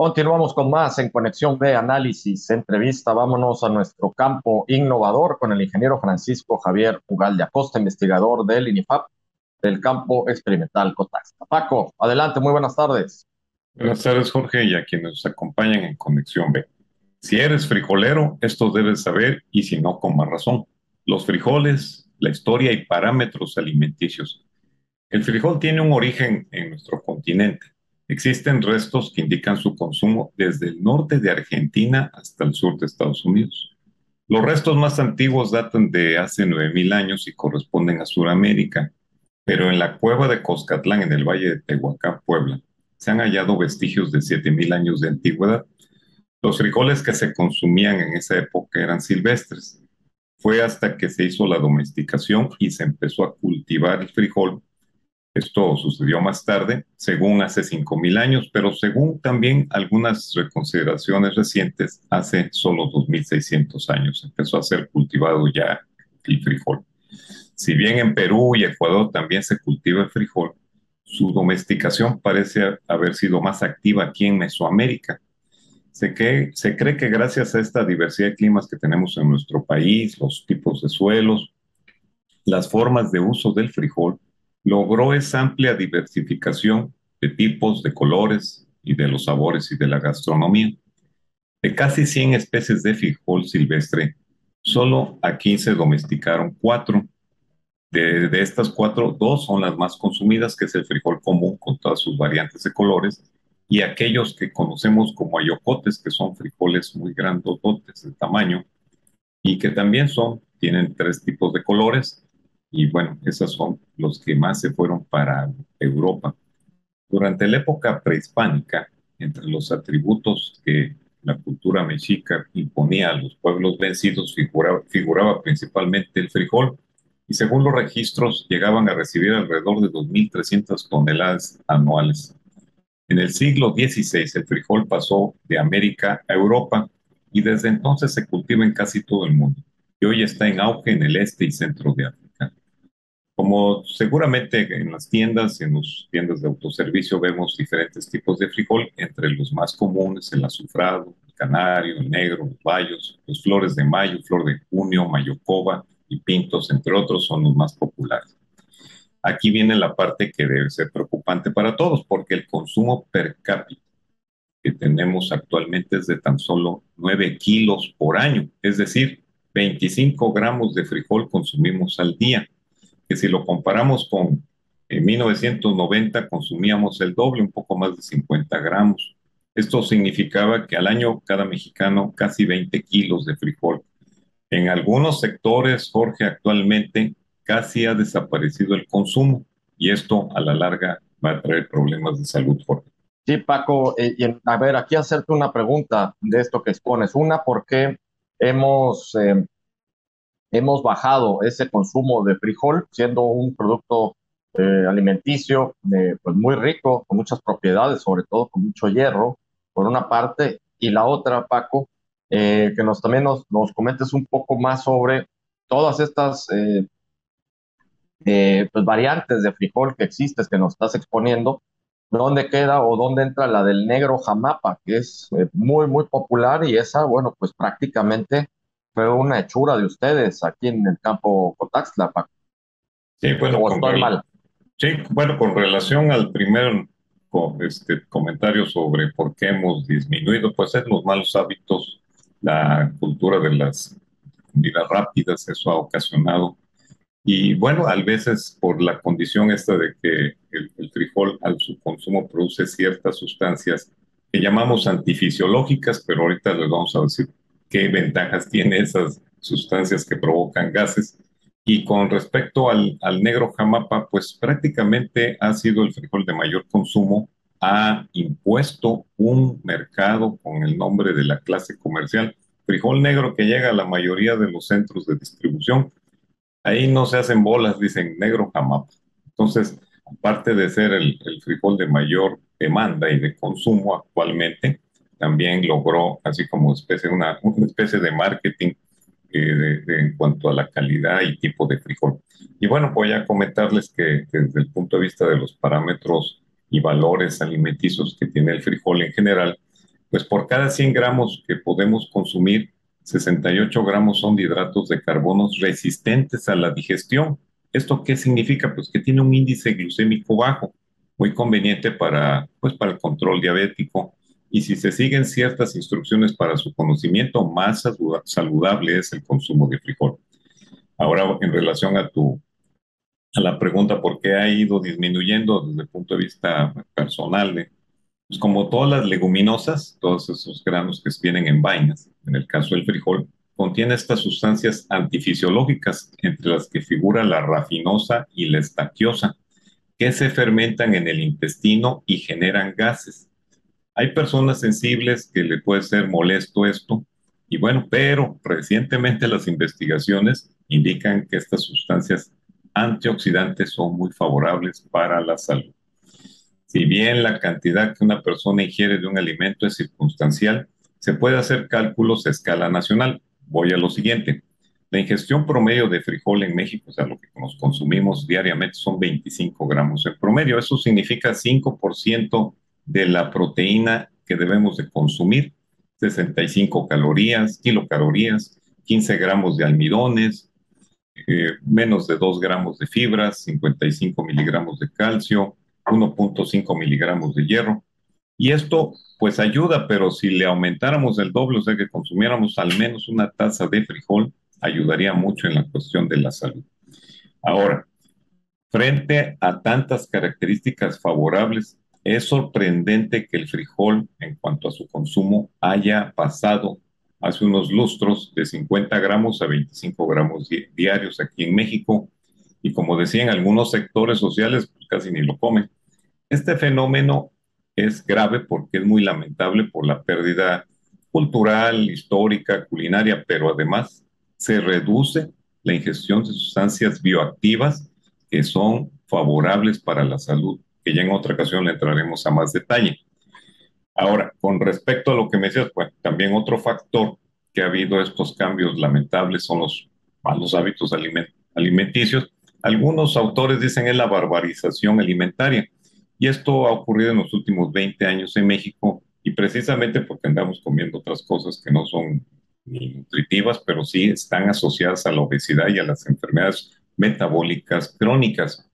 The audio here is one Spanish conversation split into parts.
Continuamos con más en Conexión B, análisis, entrevista. Vámonos a nuestro campo innovador con el ingeniero Francisco Javier Ugal de Acosta, investigador del INIFAP del campo experimental Cotaxta. Paco, adelante, muy buenas tardes. Buenas tardes, Jorge, y a quienes nos acompañan en Conexión B. Si eres frijolero, esto debes saber, y si no, con más razón. Los frijoles, la historia y parámetros alimenticios. El frijol tiene un origen en nuestro continente Existen restos que indican su consumo desde el norte de Argentina hasta el sur de Estados Unidos. Los restos más antiguos datan de hace 9.000 años y corresponden a Sudamérica, pero en la cueva de Coscatlán, en el valle de Tehuacán, Puebla, se han hallado vestigios de 7.000 años de antigüedad. Los frijoles que se consumían en esa época eran silvestres. Fue hasta que se hizo la domesticación y se empezó a cultivar el frijol esto sucedió más tarde, según hace 5.000 años, pero según también algunas reconsideraciones recientes, hace solo 2.600 años empezó a ser cultivado ya el frijol. Si bien en Perú y Ecuador también se cultiva el frijol, su domesticación parece haber sido más activa aquí en Mesoamérica. Se, que, se cree que gracias a esta diversidad de climas que tenemos en nuestro país, los tipos de suelos, las formas de uso del frijol, logró esa amplia diversificación de tipos, de colores y de los sabores y de la gastronomía. De casi 100 especies de frijol silvestre, solo aquí se domesticaron cuatro. De, estas cuatro, dos son las más consumidas, que es el frijol común con todas sus variantes de colores, y aquellos que conocemos como ayocotes, que son frijoles muy grandototes de tamaño, y que también son, tienen tres tipos de colores, y bueno, esos son los que más se fueron para Europa. Durante la época prehispánica, entre los atributos que la cultura mexica imponía a los pueblos vencidos figuraba, figuraba principalmente el frijol, y según los registros llegaban a recibir alrededor de 2.300 toneladas anuales. En el siglo XVI el frijol pasó de América a Europa y desde entonces se cultiva en casi todo el mundo y hoy está en auge en el este y centro de África. Como seguramente en las tiendas, en las tiendas de autoservicio vemos diferentes tipos de frijol, entre los más comunes el azufrado, el canario, el negro, los bayos, los flores de mayo, flor de junio, mayocoba y pintos, entre otros, son los más populares. Aquí viene la parte que debe ser preocupante para todos, porque el consumo per cápita que tenemos actualmente es de tan solo 9 kilos por año, es decir, 25 gramos de frijol consumimos al día que si lo comparamos con en 1990 consumíamos el doble, un poco más de 50 gramos. Esto significaba que al año cada mexicano casi 20 kilos de frijol. En algunos sectores, Jorge, actualmente casi ha desaparecido el consumo y esto a la larga va a traer problemas de salud, Jorge. Sí, Paco, eh, y a ver, aquí hacerte una pregunta de esto que expones. Una, ¿por qué hemos eh, hemos bajado ese consumo de frijol, siendo un producto eh, alimenticio eh, pues muy rico, con muchas propiedades, sobre todo con mucho hierro, por una parte, y la otra, Paco, eh, que nos también nos, nos, comentes un poco más sobre todas estas pues variantes de frijol que existes, que nos estás exponiendo, dónde queda o dónde entra la del negro jamapa, que es muy, muy popular y esa, bueno, pues prácticamente fue una hechura de ustedes aquí en el campo Sí, bueno, con, sí, bueno, con relación al primer este, comentario sobre por qué hemos disminuido, pues es los malos hábitos, la cultura de las comidas rápidas, eso ha ocasionado. Y bueno, a veces por la condición esta de que el, el frijol al su consumo produce ciertas sustancias que llamamos antifisiológicas, pero ahorita les vamos a decir qué ventajas tiene esas sustancias que provocan gases. Y con respecto al, al, negro jamapa, pues prácticamente ha sido el frijol de mayor consumo, ha impuesto un mercado con el nombre de la clase comercial, frijol negro que llega a la mayoría de los centros de distribución. Ahí no se hacen bolas, dicen negro jamapa. Entonces, aparte de ser el, el frijol de mayor demanda y de consumo actualmente, también logró, así como especie, una, especie de marketing eh, en cuanto a la calidad y tipo de frijol. Y bueno, voy a comentarles que, desde el punto de vista de los parámetros y valores alimenticios que tiene el frijol en general, Pues por cada 100 gramos que podemos consumir, 68 gramos son de hidratos de carbono resistentes a la digestión. ¿Esto qué significa? Pues que tiene un índice glucémico bajo, muy conveniente para, pues, para el control diabético. Y si se siguen ciertas instrucciones para su conocimiento, más saludable es el consumo de frijol. Ahora, en relación a tu a la pregunta por qué ha ido disminuyendo desde el punto de vista personal, pues como todas las leguminosas, todos esos granos que vienen en vainas, en el caso del frijol, contiene estas sustancias antifisiológicas, entre las que figura la rafinosa y la estaquiosa, que se fermentan en el intestino y generan gases. Hay personas sensibles que le puede ser molesto esto, y bueno, pero recientemente las investigaciones indican que estas sustancias antioxidantes son muy favorables para la salud. Si bien la cantidad que una persona ingiere de un alimento es circunstancial, se puede hacer cálculos a escala nacional. Voy a lo siguiente. La ingestión promedio de frijol en México, o sea, lo que nos consumimos diariamente, son 25 gramos en promedio. Eso significa 5% de la proteína que debemos de consumir, 65 calorías, kilocalorías, 15 gramos de almidones, eh, menos de 2 gramos de fibras, 55 miligramos de calcio, 1.5 miligramos de hierro. Y esto pues ayuda, pero si le aumentáramos el doble, o sea que consumiéramos al menos una taza de frijol, ayudaría mucho en la cuestión de la salud. Ahora, frente a tantas características favorables, es sorprendente que el frijol, en cuanto a su consumo, haya pasado hace unos lustros de 50 gramos a 25 gramos diarios aquí en México. Y como decían algunos sectores sociales, pues casi ni lo comen. Este fenómeno es grave porque es muy lamentable por la pérdida cultural, histórica, culinaria, pero además se reduce la ingestión de sustancias bioactivas que son favorables para la salud, que ya en otra ocasión le entraremos a más detalle. Ahora, con respecto a lo que me decías, pues también otro factor que ha habido estos cambios lamentables son los malos hábitos alimenticios. Algunos autores dicen es la barbarización alimentaria. Y esto ha ocurrido en los últimos 20 años en México y precisamente porque andamos comiendo otras cosas que no son nutritivas, pero sí están asociadas a la obesidad y a las enfermedades metabólicas crónicas.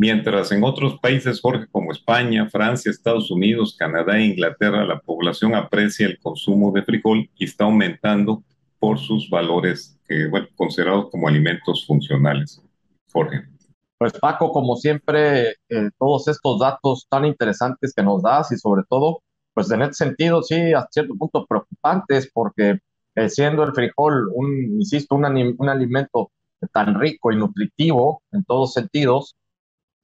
Mientras en otros países, Jorge, como España, Francia, Estados Unidos, Canadá e Inglaterra, la población aprecia el consumo de frijol y está aumentando por sus valores bueno, considerados como alimentos funcionales. Jorge. Pues Paco, como siempre, eh, todos estos datos tan interesantes que nos das y sobre todo, pues en este sentido, sí, a cierto punto preocupantes porque eh, siendo el frijol, un, insisto, un, un alimento tan rico y nutritivo en todos sentidos,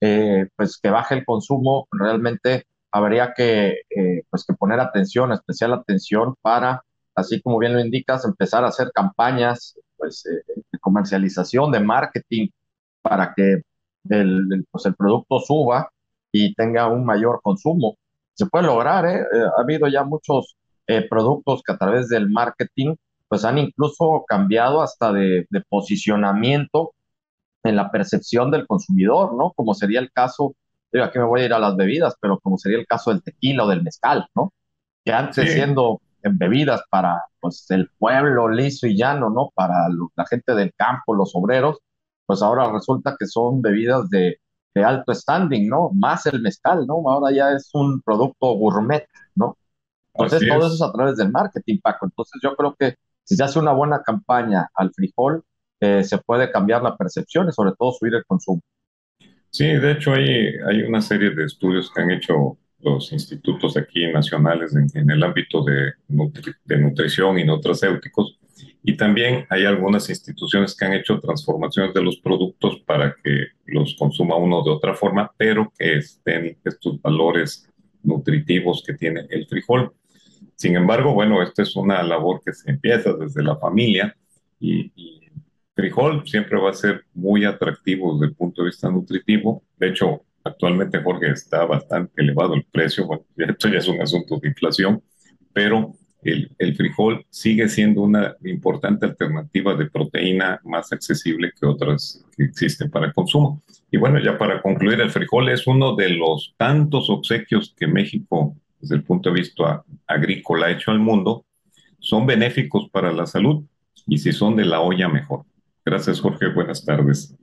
eh, pues que baje el consumo, realmente habría que, eh, pues que poner atención, especial atención para, así como bien lo indicas, empezar a hacer campañas pues, eh, de comercialización, de marketing, para que el, pues el producto suba y tenga un mayor consumo. Se puede lograr, ha habido ya muchos productos que a través del marketing pues han incluso cambiado hasta de posicionamiento en la percepción del consumidor, ¿no? Como sería el caso, digo, aquí me voy a ir a las bebidas, pero como sería el caso del tequila o del mezcal, ¿no? Que antes siendo en bebidas para pues el pueblo liso y llano, ¿no? Para la gente del campo, los obreros, pues ahora resulta que son bebidas de, de alto standing, ¿no? Más el mezcal, ¿no? Ahora ya es un producto gourmet, ¿no? Entonces todo eso es a través del marketing, Paco. Entonces yo creo que si se hace una buena campaña al frijol, se puede cambiar la percepción y sobre todo subir el consumo. Sí, de hecho hay, hay una serie de estudios que han hecho los institutos aquí nacionales en, el ámbito de, de, nutrición y nutracéuticos. Y también hay algunas instituciones que han hecho transformaciones de los productos para que los consuma uno de otra forma, pero que estén estos valores nutritivos que tiene el frijol. Sin embargo, bueno, esta es una labor que se empieza desde la familia y, y frijol siempre va a ser muy atractivo desde el punto de vista nutritivo. De hecho, actualmente, Jorge, está bastante elevado el precio. Bueno, esto ya es un asunto de inflación, pero el, el, frijol sigue siendo una importante alternativa de proteína más accesible que otras que existen para el consumo. Y bueno, ya para concluir, el frijol es uno de los tantos obsequios que México desde el punto de vista agrícola hecho al mundo, son benéficos para la salud y si son de la olla, mejor. Gracias, Jorge. Buenas tardes.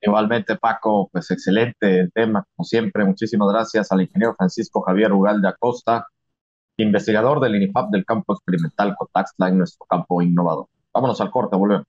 Igualmente, Paco, pues excelente el tema, como siempre. Muchísimas gracias al ingeniero Francisco Javier Ugalde Acosta, investigador del INIFAP del campo experimental Cotaxla en nuestro campo innovador. Vámonos al corte, volvemos.